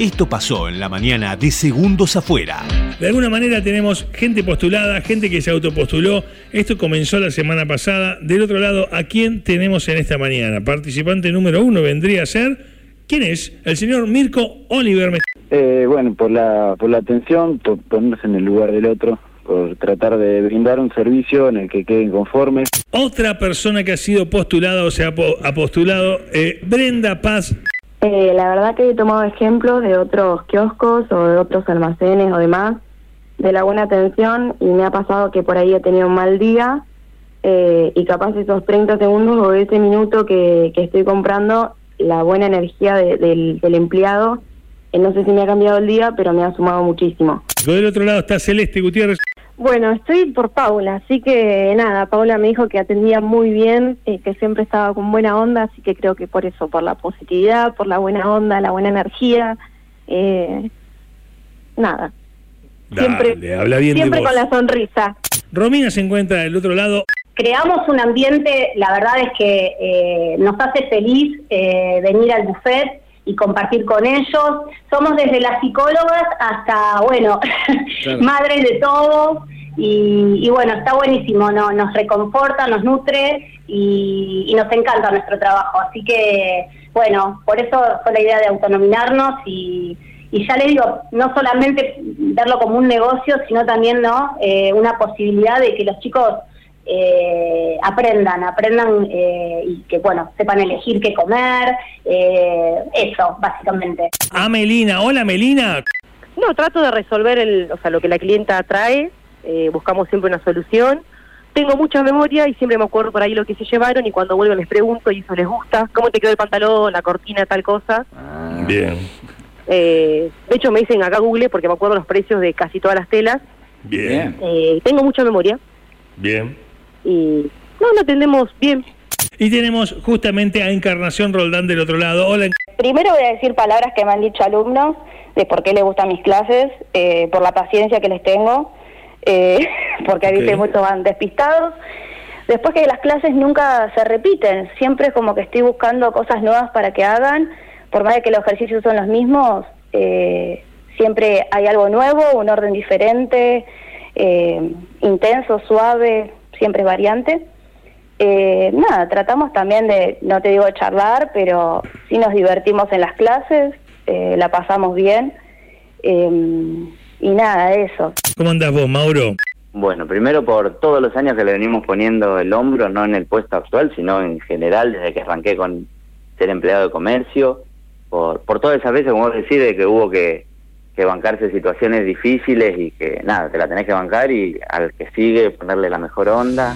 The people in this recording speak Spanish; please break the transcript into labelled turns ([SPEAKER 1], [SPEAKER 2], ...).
[SPEAKER 1] Esto pasó en la mañana de Segundos Afuera.
[SPEAKER 2] De alguna manera tenemos gente postulada, gente que se autopostuló. Esto comenzó la semana pasada. Del otro lado, ¿a quién tenemos en esta mañana? Participante número uno vendría a ser. ¿Quién es? El señor Mirko Oliver.
[SPEAKER 3] Eh, bueno, por la, por la atención, por ponerse en el lugar del otro, por tratar de brindar un servicio en el que queden conformes.
[SPEAKER 2] Otra persona que ha sido postulada o se ha, ha postulado, eh, Brenda Paz
[SPEAKER 4] eh, la verdad que he tomado ejemplos de otros kioscos o de otros almacenes o demás, de la buena atención y me ha pasado que por ahí he tenido un mal día eh, y capaz esos 30 segundos o ese minuto que, estoy comprando, la buena energía del, del empleado, eh, no sé si me ha cambiado el día, pero me ha sumado muchísimo.
[SPEAKER 2] Del otro lado está Celeste Gutiérrez.
[SPEAKER 5] Bueno, estoy por Paula, así que nada, Paula me dijo que atendía muy bien, eh, que siempre estaba con buena onda, así que creo que por eso, por la positividad, por la buena onda, la buena energía, eh, nada. siempre
[SPEAKER 2] habla bien
[SPEAKER 5] siempre con la sonrisa.
[SPEAKER 2] Romina se encuentra del otro lado.
[SPEAKER 6] Creamos un ambiente, la verdad es que eh, nos hace feliz venir al buffet y compartir con ellos. Somos desde las psicólogas hasta, bueno, madres de todos. Y, bueno, está buenísimo, ¿no? nos reconforta, nos nutre y, nos encanta nuestro trabajo. Así que, bueno, por eso fue la idea de autonominarnos y, y ya le digo, no solamente verlo como un negocio, sino también no eh, una posibilidad de que los chicos eh, aprendan, aprendan eh, y que, bueno, sepan elegir qué comer, eh, eso, básicamente.
[SPEAKER 2] Ah, Melina, hola Melina.
[SPEAKER 7] No, trato de resolver el, o sea, lo que la clienta trae, eh, buscamos siempre una solución. Tengo mucha memoria y siempre me acuerdo por ahí lo que se llevaron y cuando vuelvo les pregunto y eso les gusta, cómo te quedó el pantalón, la cortina, tal cosa.
[SPEAKER 2] Ah. Bien.
[SPEAKER 7] de hecho me dicen acá Google porque me acuerdo los precios de casi todas las telas.
[SPEAKER 2] Bien.
[SPEAKER 7] tengo mucha memoria.
[SPEAKER 2] Bien
[SPEAKER 7] y no lo atendemos bien.
[SPEAKER 2] Y tenemos justamente a Encarnación Roldán del otro lado. Hola.
[SPEAKER 8] Primero voy a decir palabras que me han dicho alumnos de por qué les gustan mis clases, eh, por la paciencia que les tengo, eh, porque a veces muchos van despistados. Después que las clases nunca se repiten, siempre es como que estoy buscando cosas nuevas para que hagan, por más de que los ejercicios son los mismos, eh, siempre hay algo nuevo, un orden diferente, intenso, suave, siempre es variante. Eh, nada, tratamos también de, no te digo charlar, pero sí nos divertimos en las clases, eh, la pasamos bien. Em, y nada, eso.
[SPEAKER 2] ¿Cómo andas vos, Mauro?
[SPEAKER 3] Bueno, primero por todos los años que le venimos poniendo el hombro, no en el puesto actual, sino en general, desde que arranqué con ser empleado de comercio, por, por todas esas veces, como vos decís, de que hubo que, que bancarse situaciones difíciles y que nada, te la tenés que bancar y al que sigue ponerle la mejor onda.